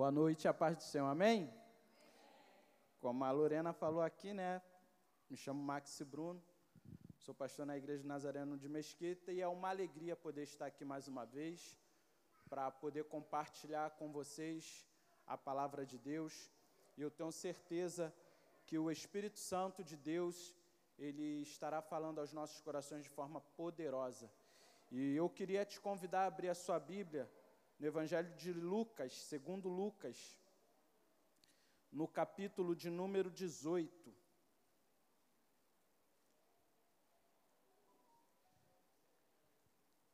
Boa noite, a paz do Senhor, amém? Como a Lorena falou aqui, né? Me chamo Maxi Bruno, sou pastor na Igreja Nazareno de Mesquita e é uma alegria poder estar aqui mais uma vez para poder compartilhar com vocês a palavra de Deus. E eu tenho certeza que o Espírito Santo de Deus, ele estará falando aos nossos corações de forma poderosa. E eu queria te convidar a abrir a sua Bíblia no Evangelho de Lucas, segundo Lucas, no capítulo de número 18.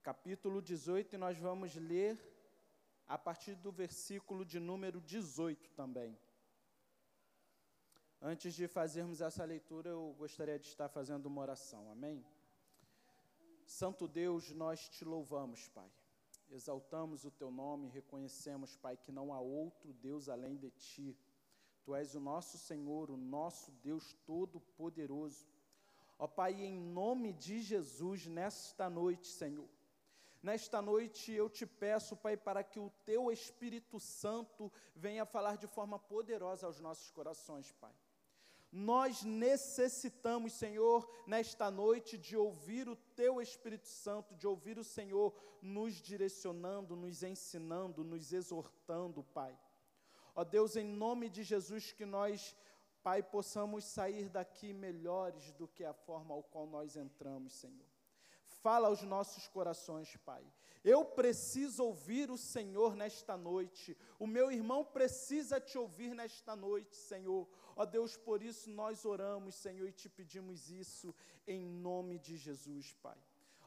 Capítulo 18, e nós vamos ler a partir do versículo de número 18 também. Antes de fazermos essa leitura, eu gostaria de estar fazendo uma oração, amém? Santo Deus, nós te louvamos, Pai. Exaltamos o teu nome, reconhecemos, Pai, que não há outro Deus além de ti. Tu és o nosso Senhor, o nosso Deus todo-poderoso. Ó Pai, em nome de Jesus, nesta noite, Senhor, nesta noite eu te peço, Pai, para que o teu Espírito Santo venha falar de forma poderosa aos nossos corações, Pai. Nós necessitamos, Senhor, nesta noite, de ouvir o Teu Espírito Santo, de ouvir o Senhor nos direcionando, nos ensinando, nos exortando, Pai. Ó Deus, em nome de Jesus, que nós, Pai, possamos sair daqui melhores do que a forma ao qual nós entramos, Senhor. Fala aos nossos corações, Pai. Eu preciso ouvir o Senhor nesta noite. O meu irmão precisa te ouvir nesta noite, Senhor. Ó Deus, por isso nós oramos, Senhor, e te pedimos isso em nome de Jesus, Pai.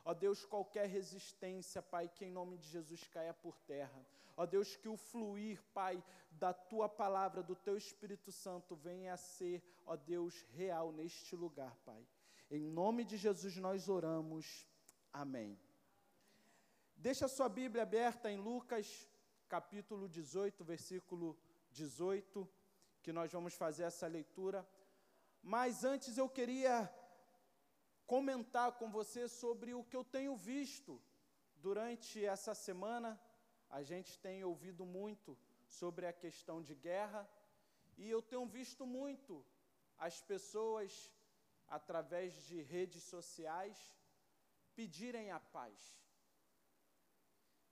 Ó Deus, qualquer resistência, Pai, que em nome de Jesus caia por terra. Ó Deus, que o fluir, Pai, da tua palavra, do teu Espírito Santo venha a ser, ó Deus, real neste lugar, Pai. Em nome de Jesus nós oramos. Amém. Deixa a sua Bíblia aberta em Lucas, capítulo 18, versículo 18 que nós vamos fazer essa leitura. Mas antes eu queria comentar com você sobre o que eu tenho visto durante essa semana. A gente tem ouvido muito sobre a questão de guerra e eu tenho visto muito as pessoas, através de redes sociais, pedirem a paz.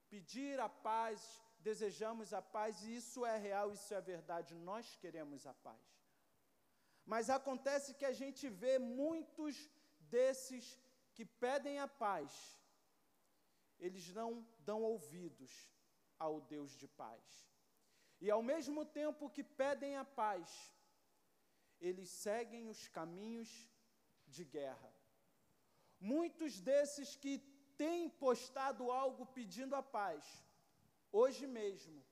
Pedir a paz desejamos a paz e isso é real, isso é verdade, nós queremos a paz. Mas acontece que a gente vê muitos desses que pedem a paz, eles não dão ouvidos ao Deus de paz. E ao mesmo tempo que pedem a paz, eles seguem os caminhos de guerra. Muitos desses que têm postado algo pedindo a paz, hoje mesmo,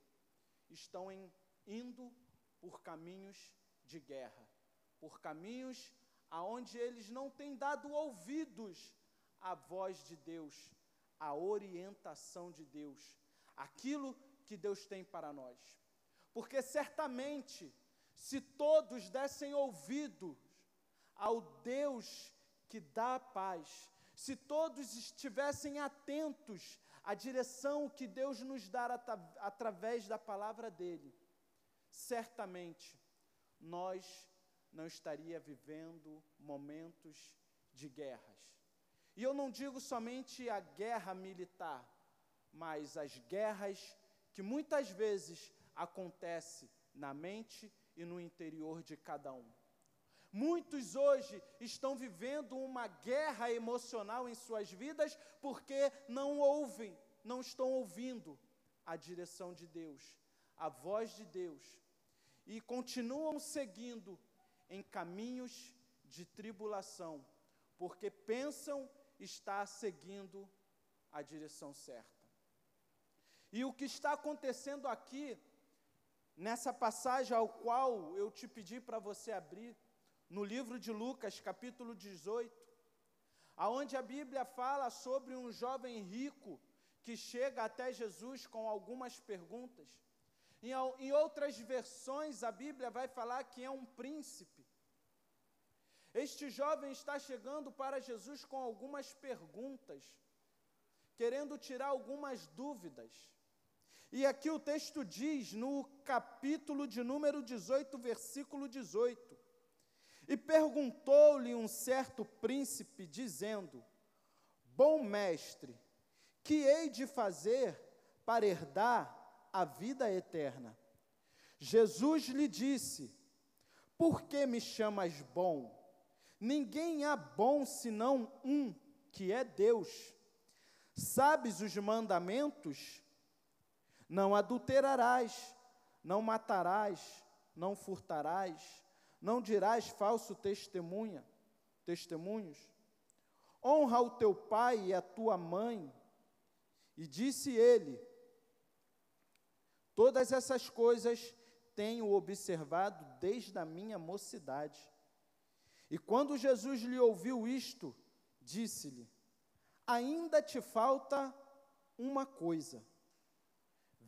estão em, indo por caminhos de guerra, por caminhos aonde eles não têm dado ouvidos à voz de Deus, à orientação de Deus, aquilo que Deus tem para nós. Porque certamente, se todos dessem ouvidos ao Deus que dá a paz, se todos estivessem atentos a direção que Deus nos dá através da palavra dele, certamente nós não estaria vivendo momentos de guerras. E eu não digo somente a guerra militar, mas as guerras que muitas vezes acontecem na mente e no interior de cada um. Muitos hoje estão vivendo uma guerra emocional em suas vidas porque não ouvem, não estão ouvindo a direção de Deus, a voz de Deus, e continuam seguindo em caminhos de tribulação, porque pensam estar seguindo a direção certa. E o que está acontecendo aqui, nessa passagem ao qual eu te pedi para você abrir, no livro de Lucas, capítulo 18, aonde a Bíblia fala sobre um jovem rico que chega até Jesus com algumas perguntas. Em, em outras versões, a Bíblia vai falar que é um príncipe. Este jovem está chegando para Jesus com algumas perguntas, querendo tirar algumas dúvidas. E aqui o texto diz, no capítulo de número 18, versículo 18: E perguntou-lhe um certo príncipe, dizendo: Bom mestre, que hei de fazer para herdar a vida eterna? Jesus lhe disse: Por que me chamas bom? Ninguém há bom senão um, que é Deus. Sabes os mandamentos? Não adulterarás, não matarás, não furtarás, não dirás falso testemunha, testemunhos. Honra o teu pai e a tua mãe. E disse ele: Todas essas coisas tenho observado desde a minha mocidade. E quando Jesus lhe ouviu isto, disse-lhe: Ainda te falta uma coisa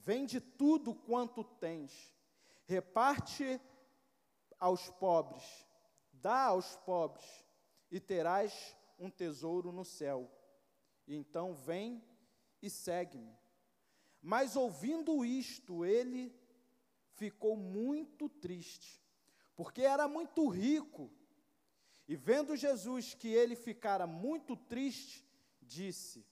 Vende tudo quanto tens, reparte aos pobres, dá aos pobres, e terás um tesouro no céu. Então vem e segue-me. Mas ouvindo isto, ele ficou muito triste, porque era muito rico. E vendo Jesus que ele ficara muito triste, disse: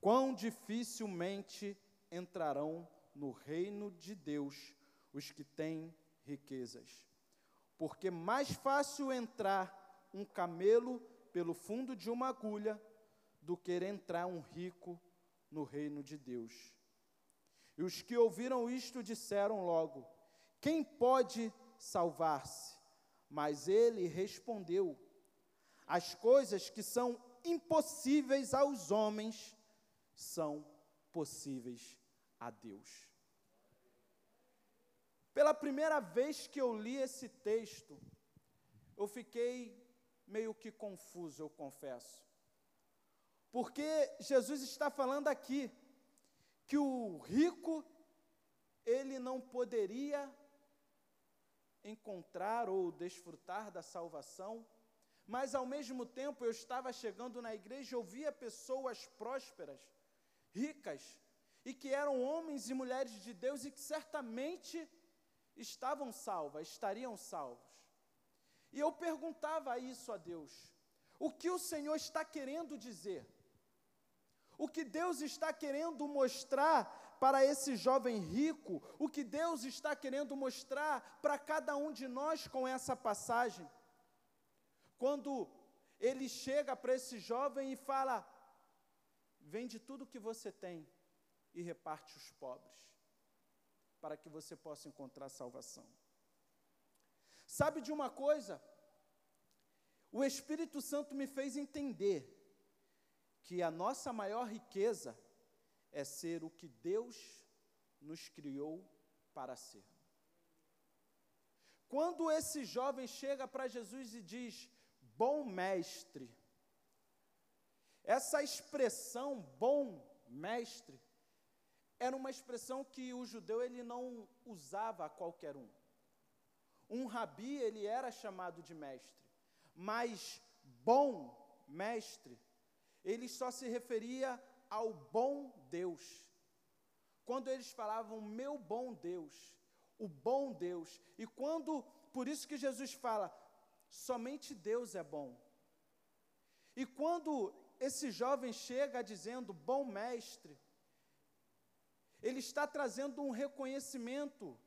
Quão dificilmente entrarão no reino de Deus os que têm riquezas. Porque mais fácil entrar um camelo pelo fundo de uma agulha do que entrar um rico no reino de Deus. E os que ouviram isto disseram logo: Quem pode salvar-se? Mas ele respondeu: As coisas que são impossíveis aos homens são possíveis a Deus. Pela primeira vez que eu li esse texto, eu fiquei meio que confuso, eu confesso. Porque Jesus está falando aqui que o rico ele não poderia encontrar ou desfrutar da salvação, mas ao mesmo tempo eu estava chegando na igreja e ouvia pessoas prósperas, ricas, e que eram homens e mulheres de Deus e que certamente estavam salvas, estariam salvos. E eu perguntava isso a Deus: o que o Senhor está querendo dizer? O que Deus está querendo mostrar para esse jovem rico? O que Deus está querendo mostrar para cada um de nós com essa passagem? Quando ele chega para esse jovem e fala: vende tudo que você tem e reparte os pobres, para que você possa encontrar salvação. Sabe de uma coisa? O Espírito Santo me fez entender que a nossa maior riqueza é ser o que Deus nos criou para ser. Quando esse jovem chega para Jesus e diz: Bom mestre, essa expressão, bom mestre, era uma expressão que o judeu ele não usava a qualquer um. Um rabi ele era chamado de mestre, mas bom mestre, ele só se referia ao bom Deus. Quando eles falavam meu bom Deus, o bom Deus, e quando, por isso que Jesus fala, somente Deus é bom. E quando esse jovem chega dizendo bom mestre, ele está trazendo um reconhecimento,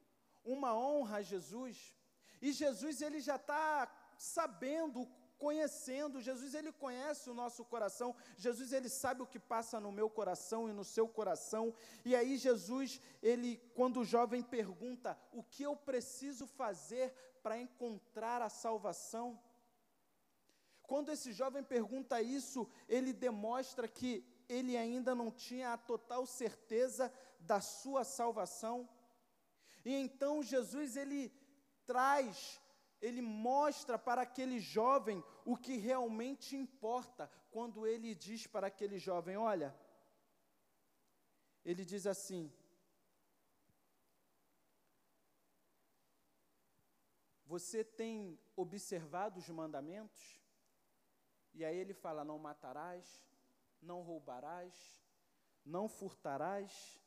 uma honra a Jesus. E Jesus ele já está sabendo, conhecendo. Jesus ele conhece o nosso coração. Jesus ele sabe o que passa no meu coração e no seu coração. E aí Jesus ele, quando o jovem pergunta, o que eu preciso fazer para encontrar a salvação? Quando esse jovem pergunta isso, ele demonstra que ele ainda não tinha a total certeza da sua salvação. E então Jesus ele traz, ele mostra para aquele jovem o que realmente importa quando ele diz para aquele jovem: Olha, ele diz assim: Você tem observado os mandamentos? E aí ele fala: Não matarás, não roubarás, não furtarás,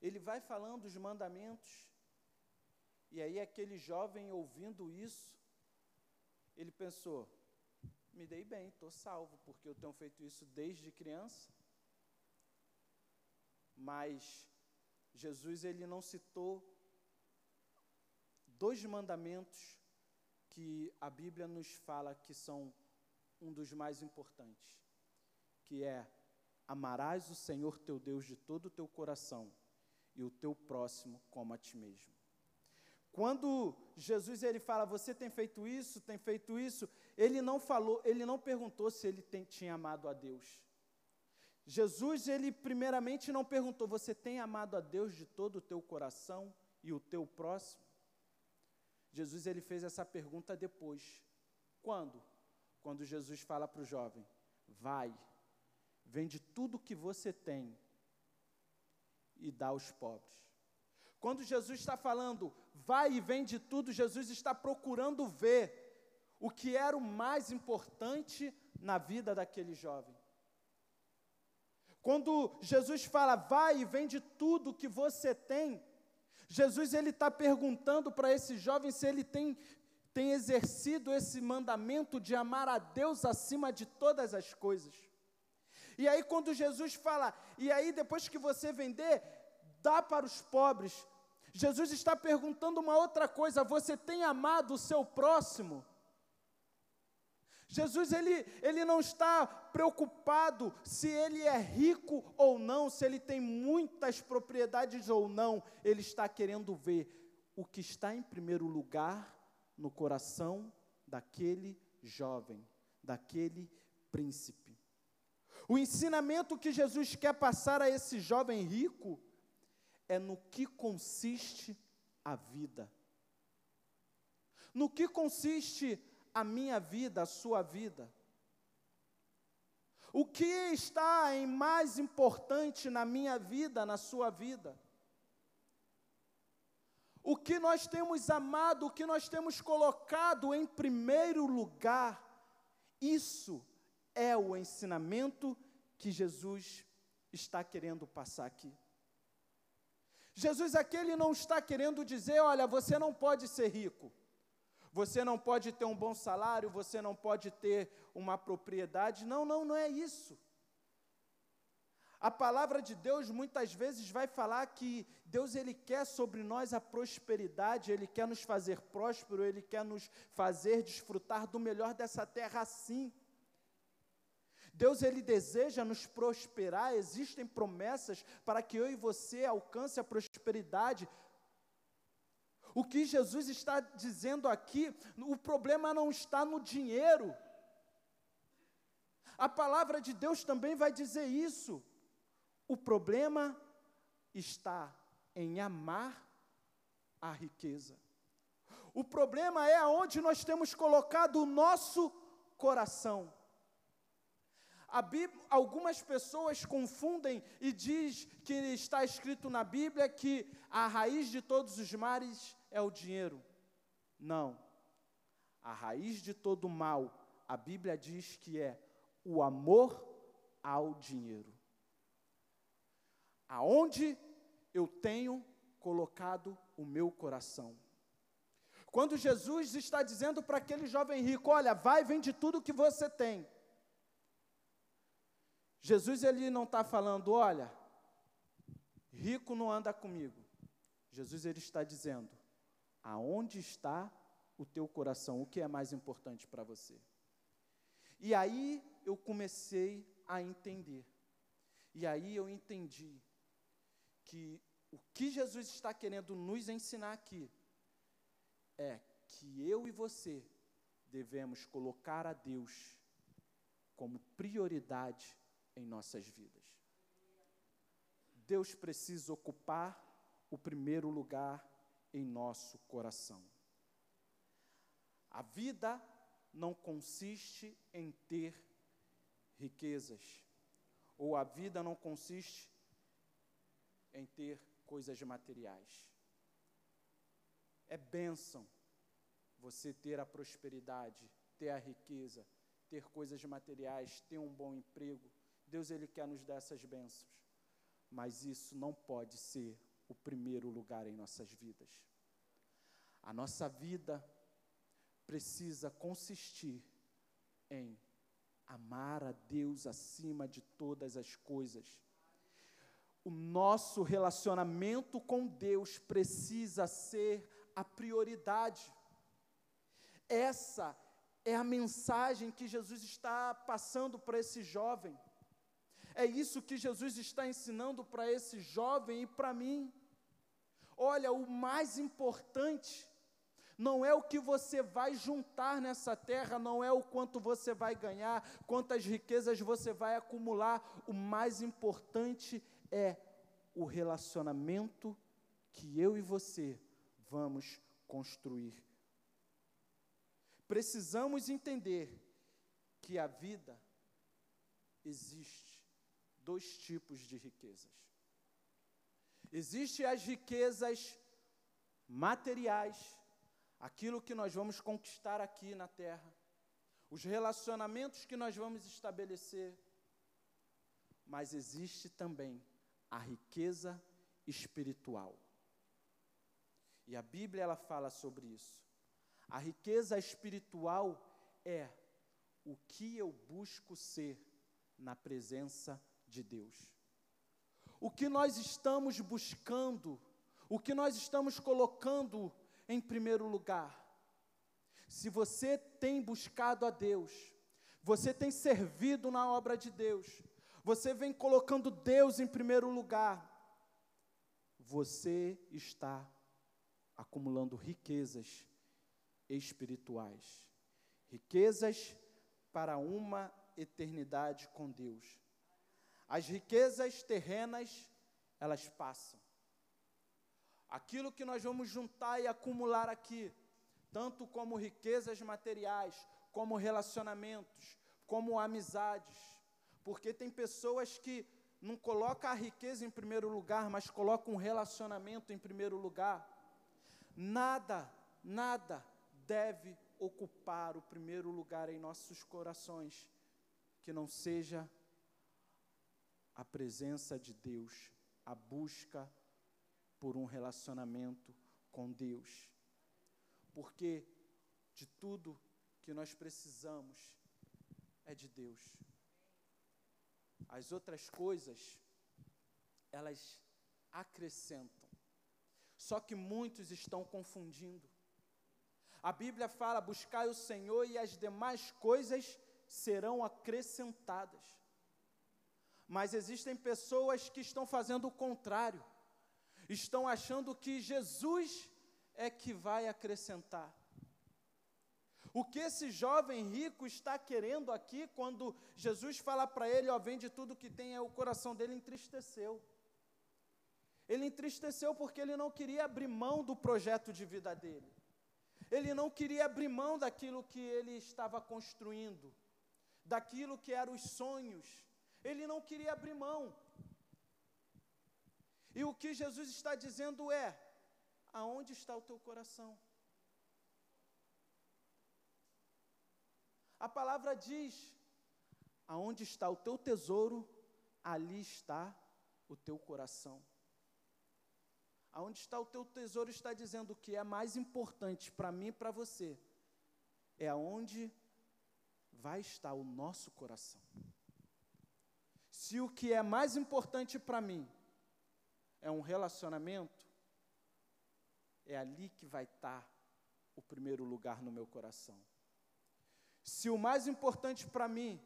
ele vai falando os mandamentos, e aí aquele jovem ouvindo isso, ele pensou: me dei bem, estou salvo, porque eu tenho feito isso desde criança. Mas Jesus ele não citou dois mandamentos que a Bíblia nos fala que são um dos mais importantes, que é amarás o Senhor teu Deus de todo o teu coração e o teu próximo como a ti mesmo. Quando Jesus ele fala, você tem feito isso, tem feito isso, ele não falou, ele não perguntou se ele tem, tinha amado a Deus. Jesus, ele primeiramente não perguntou, você tem amado a Deus de todo o teu coração e o teu próximo? Jesus, ele fez essa pergunta depois. Quando? Quando Jesus fala para o jovem, vai, vende tudo que você tem e dá aos pobres. Quando Jesus está falando, vai e vende tudo, Jesus está procurando ver o que era o mais importante na vida daquele jovem. Quando Jesus fala, vai e vende tudo que você tem, Jesus ele está perguntando para esse jovem se ele tem, tem exercido esse mandamento de amar a Deus acima de todas as coisas. E aí, quando Jesus fala, e aí depois que você vender, dá para os pobres. Jesus está perguntando uma outra coisa: você tem amado o seu próximo? Jesus ele, ele não está preocupado se ele é rico ou não, se ele tem muitas propriedades ou não, ele está querendo ver o que está em primeiro lugar no coração daquele jovem, daquele príncipe. O ensinamento que Jesus quer passar a esse jovem rico é no que consiste a vida. No que consiste a minha vida, a sua vida? O que está em mais importante na minha vida, na sua vida? O que nós temos amado, o que nós temos colocado em primeiro lugar, isso é o ensinamento que Jesus está querendo passar aqui. Jesus aqui ele não está querendo dizer, olha, você não pode ser rico. Você não pode ter um bom salário, você não pode ter uma propriedade. Não, não, não é isso. A palavra de Deus muitas vezes vai falar que Deus ele quer sobre nós a prosperidade, ele quer nos fazer próspero, ele quer nos fazer desfrutar do melhor dessa terra assim. Deus ele deseja nos prosperar, existem promessas para que eu e você alcance a prosperidade, o que Jesus está dizendo aqui, o problema não está no dinheiro. A palavra de Deus também vai dizer isso. O problema está em amar a riqueza. O problema é aonde nós temos colocado o nosso coração. Bíblia, algumas pessoas confundem e diz que está escrito na Bíblia que a raiz de todos os mares é o dinheiro. Não. A raiz de todo mal, a Bíblia diz que é o amor ao dinheiro. Aonde eu tenho colocado o meu coração. Quando Jesus está dizendo para aquele jovem rico: Olha, vai, vende tudo que você tem. Jesus ele não está falando, olha, rico não anda comigo. Jesus ele está dizendo, aonde está o teu coração? O que é mais importante para você? E aí eu comecei a entender. E aí eu entendi que o que Jesus está querendo nos ensinar aqui é que eu e você devemos colocar a Deus como prioridade em nossas vidas. Deus precisa ocupar o primeiro lugar em nosso coração. A vida não consiste em ter riquezas, ou a vida não consiste em ter coisas materiais. É bênção você ter a prosperidade, ter a riqueza, ter coisas materiais, ter um bom emprego. Deus ele quer nos dar essas bênçãos. Mas isso não pode ser o primeiro lugar em nossas vidas. A nossa vida precisa consistir em amar a Deus acima de todas as coisas. O nosso relacionamento com Deus precisa ser a prioridade. Essa é a mensagem que Jesus está passando para esse jovem. É isso que Jesus está ensinando para esse jovem e para mim. Olha, o mais importante não é o que você vai juntar nessa terra, não é o quanto você vai ganhar, quantas riquezas você vai acumular. O mais importante é o relacionamento que eu e você vamos construir. Precisamos entender que a vida existe dois tipos de riquezas. Existem as riquezas materiais, aquilo que nós vamos conquistar aqui na terra, os relacionamentos que nós vamos estabelecer, mas existe também a riqueza espiritual. E a Bíblia ela fala sobre isso. A riqueza espiritual é o que eu busco ser na presença de Deus. O que nós estamos buscando, o que nós estamos colocando em primeiro lugar. Se você tem buscado a Deus, você tem servido na obra de Deus, você vem colocando Deus em primeiro lugar, você está acumulando riquezas espirituais, riquezas para uma eternidade com Deus. As riquezas terrenas, elas passam. Aquilo que nós vamos juntar e acumular aqui, tanto como riquezas materiais, como relacionamentos, como amizades, porque tem pessoas que não colocam a riqueza em primeiro lugar, mas colocam um relacionamento em primeiro lugar. Nada, nada deve ocupar o primeiro lugar em nossos corações, que não seja a presença de Deus, a busca por um relacionamento com Deus. Porque de tudo que nós precisamos é de Deus. As outras coisas, elas acrescentam. Só que muitos estão confundindo. A Bíblia fala: buscai o Senhor e as demais coisas serão acrescentadas. Mas existem pessoas que estão fazendo o contrário estão achando que Jesus é que vai acrescentar. O que esse jovem rico está querendo aqui, quando Jesus fala para ele, ó, vende tudo que tem, é o coração dele entristeceu. Ele entristeceu porque ele não queria abrir mão do projeto de vida dele. Ele não queria abrir mão daquilo que ele estava construindo, daquilo que eram os sonhos. Ele não queria abrir mão. E o que Jesus está dizendo é: aonde está o teu coração? A palavra diz: aonde está o teu tesouro, ali está o teu coração. Aonde está o teu tesouro está dizendo o que é mais importante para mim e para você. É aonde vai estar o nosso coração. Se o que é mais importante para mim é um relacionamento, é ali que vai estar o primeiro lugar no meu coração. Se o mais importante para mim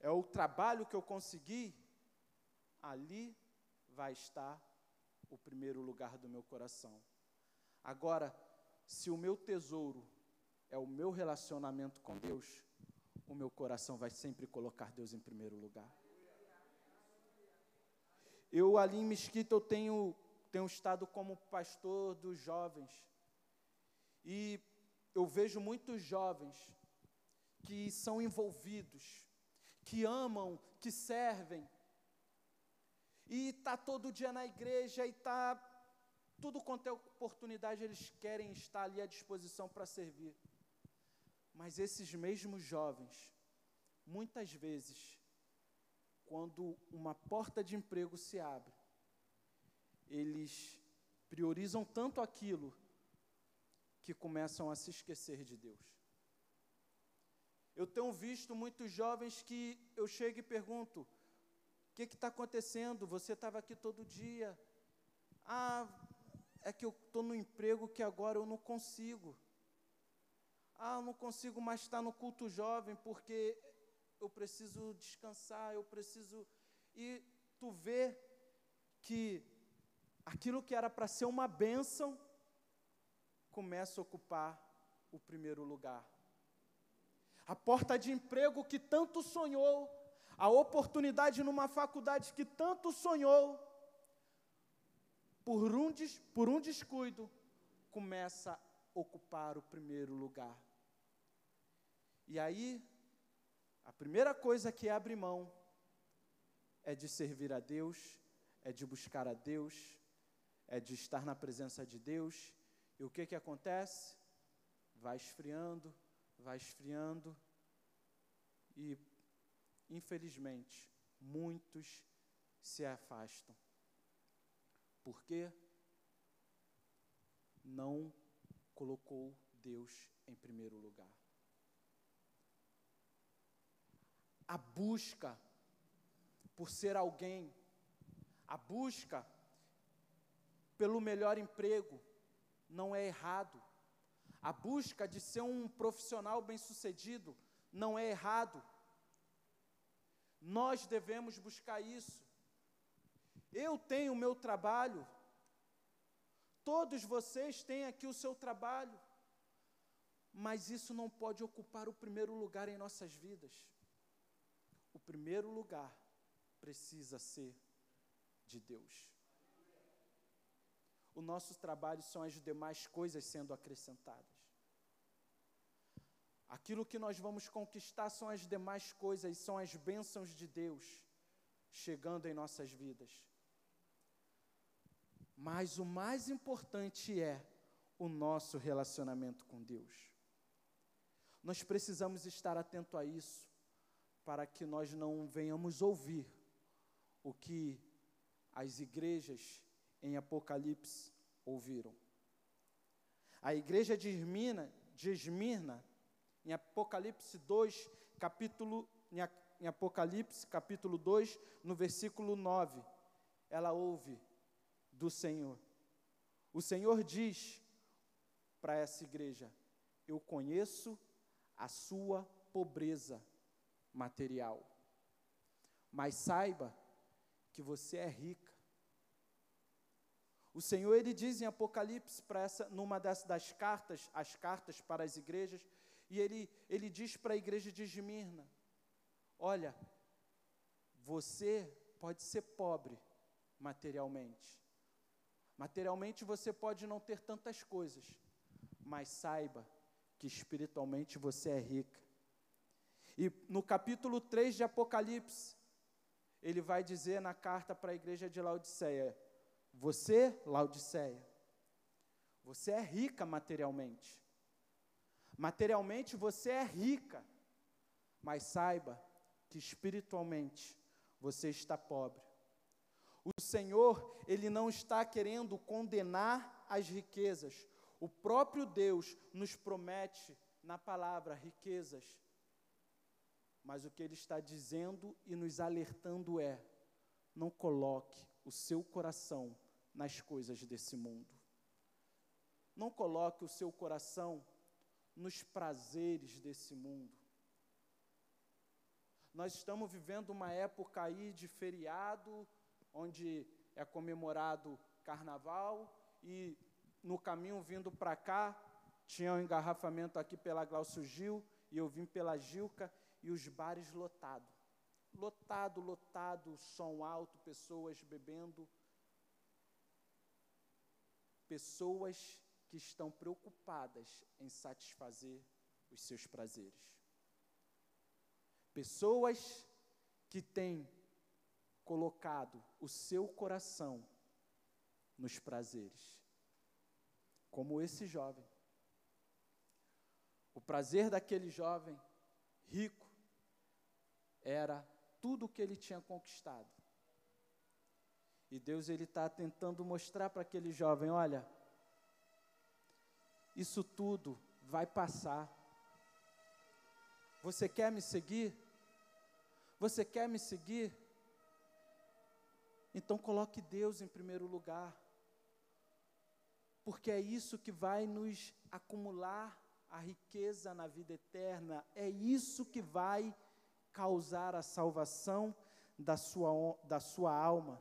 é o trabalho que eu consegui, ali vai estar o primeiro lugar do meu coração. Agora, se o meu tesouro é o meu relacionamento com Deus, o meu coração vai sempre colocar Deus em primeiro lugar. Eu ali em Mesquita eu tenho, tenho estado como pastor dos jovens. E eu vejo muitos jovens que são envolvidos, que amam, que servem. E está todo dia na igreja e está tudo quanto é oportunidade, eles querem estar ali à disposição para servir. Mas esses mesmos jovens, muitas vezes, quando uma porta de emprego se abre, eles priorizam tanto aquilo que começam a se esquecer de Deus. Eu tenho visto muitos jovens que eu chego e pergunto: o que está acontecendo? Você estava aqui todo dia. Ah, é que eu estou no emprego que agora eu não consigo. Ah, eu não consigo mais estar no culto jovem porque eu preciso descansar, eu preciso. E tu vê que aquilo que era para ser uma bênção começa a ocupar o primeiro lugar. A porta de emprego que tanto sonhou, a oportunidade numa faculdade que tanto sonhou, por um, por um descuido, começa a ocupar o primeiro lugar. E aí, a primeira coisa que abre mão é de servir a Deus, é de buscar a Deus, é de estar na presença de Deus. E o que que acontece? Vai esfriando, vai esfriando e infelizmente muitos se afastam. Por quê? Não colocou Deus em primeiro lugar. A busca por ser alguém, a busca pelo melhor emprego, não é errado. A busca de ser um profissional bem-sucedido não é errado. Nós devemos buscar isso. Eu tenho o meu trabalho, todos vocês têm aqui o seu trabalho, mas isso não pode ocupar o primeiro lugar em nossas vidas. O primeiro lugar precisa ser de Deus. O nosso trabalho são as demais coisas sendo acrescentadas. Aquilo que nós vamos conquistar são as demais coisas, são as bênçãos de Deus chegando em nossas vidas. Mas o mais importante é o nosso relacionamento com Deus. Nós precisamos estar atento a isso, para que nós não venhamos ouvir o que as igrejas em Apocalipse ouviram. A igreja de Esmirna, de Esmirna em Apocalipse 2, capítulo em Apocalipse, capítulo 2, no versículo 9, ela ouve do Senhor. O Senhor diz para essa igreja: Eu conheço a sua pobreza material, mas saiba que você é rica. O Senhor ele diz em Apocalipse para essa numa das, das cartas, as cartas para as igrejas, e ele ele diz para a igreja de Esmirna: Olha, você pode ser pobre materialmente, Materialmente você pode não ter tantas coisas, mas saiba que espiritualmente você é rica. E no capítulo 3 de Apocalipse, ele vai dizer na carta para a igreja de Laodiceia: Você, Laodiceia, você é rica materialmente. Materialmente você é rica, mas saiba que espiritualmente você está pobre. O Senhor, Ele não está querendo condenar as riquezas. O próprio Deus nos promete na palavra riquezas. Mas o que Ele está dizendo e nos alertando é: não coloque o seu coração nas coisas desse mundo. Não coloque o seu coração nos prazeres desse mundo. Nós estamos vivendo uma época aí de feriado, onde é comemorado carnaval, e no caminho vindo para cá, tinha um engarrafamento aqui pela Glaucio Gil, e eu vim pela Gilca, e os bares lotados. Lotado, lotado, som alto, pessoas bebendo. Pessoas que estão preocupadas em satisfazer os seus prazeres. Pessoas que têm colocado o seu coração nos prazeres, como esse jovem. O prazer daquele jovem rico era tudo o que ele tinha conquistado. E Deus ele está tentando mostrar para aquele jovem, olha, isso tudo vai passar. Você quer me seguir? Você quer me seguir? Então coloque Deus em primeiro lugar. Porque é isso que vai nos acumular a riqueza na vida eterna, é isso que vai causar a salvação da sua, da sua alma.